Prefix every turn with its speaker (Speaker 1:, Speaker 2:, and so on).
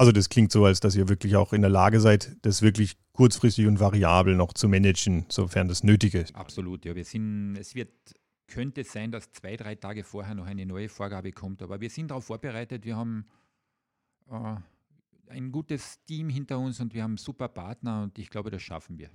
Speaker 1: Also das klingt so, als dass ihr wirklich auch in der Lage seid, das wirklich kurzfristig und variabel noch zu managen, sofern das nötig ist.
Speaker 2: Absolut, ja. Wir sind, es wird, könnte sein, dass zwei, drei Tage vorher noch eine neue Vorgabe kommt, aber wir sind darauf vorbereitet. Wir haben äh, ein gutes Team hinter uns und wir haben super Partner und ich glaube, das schaffen wir.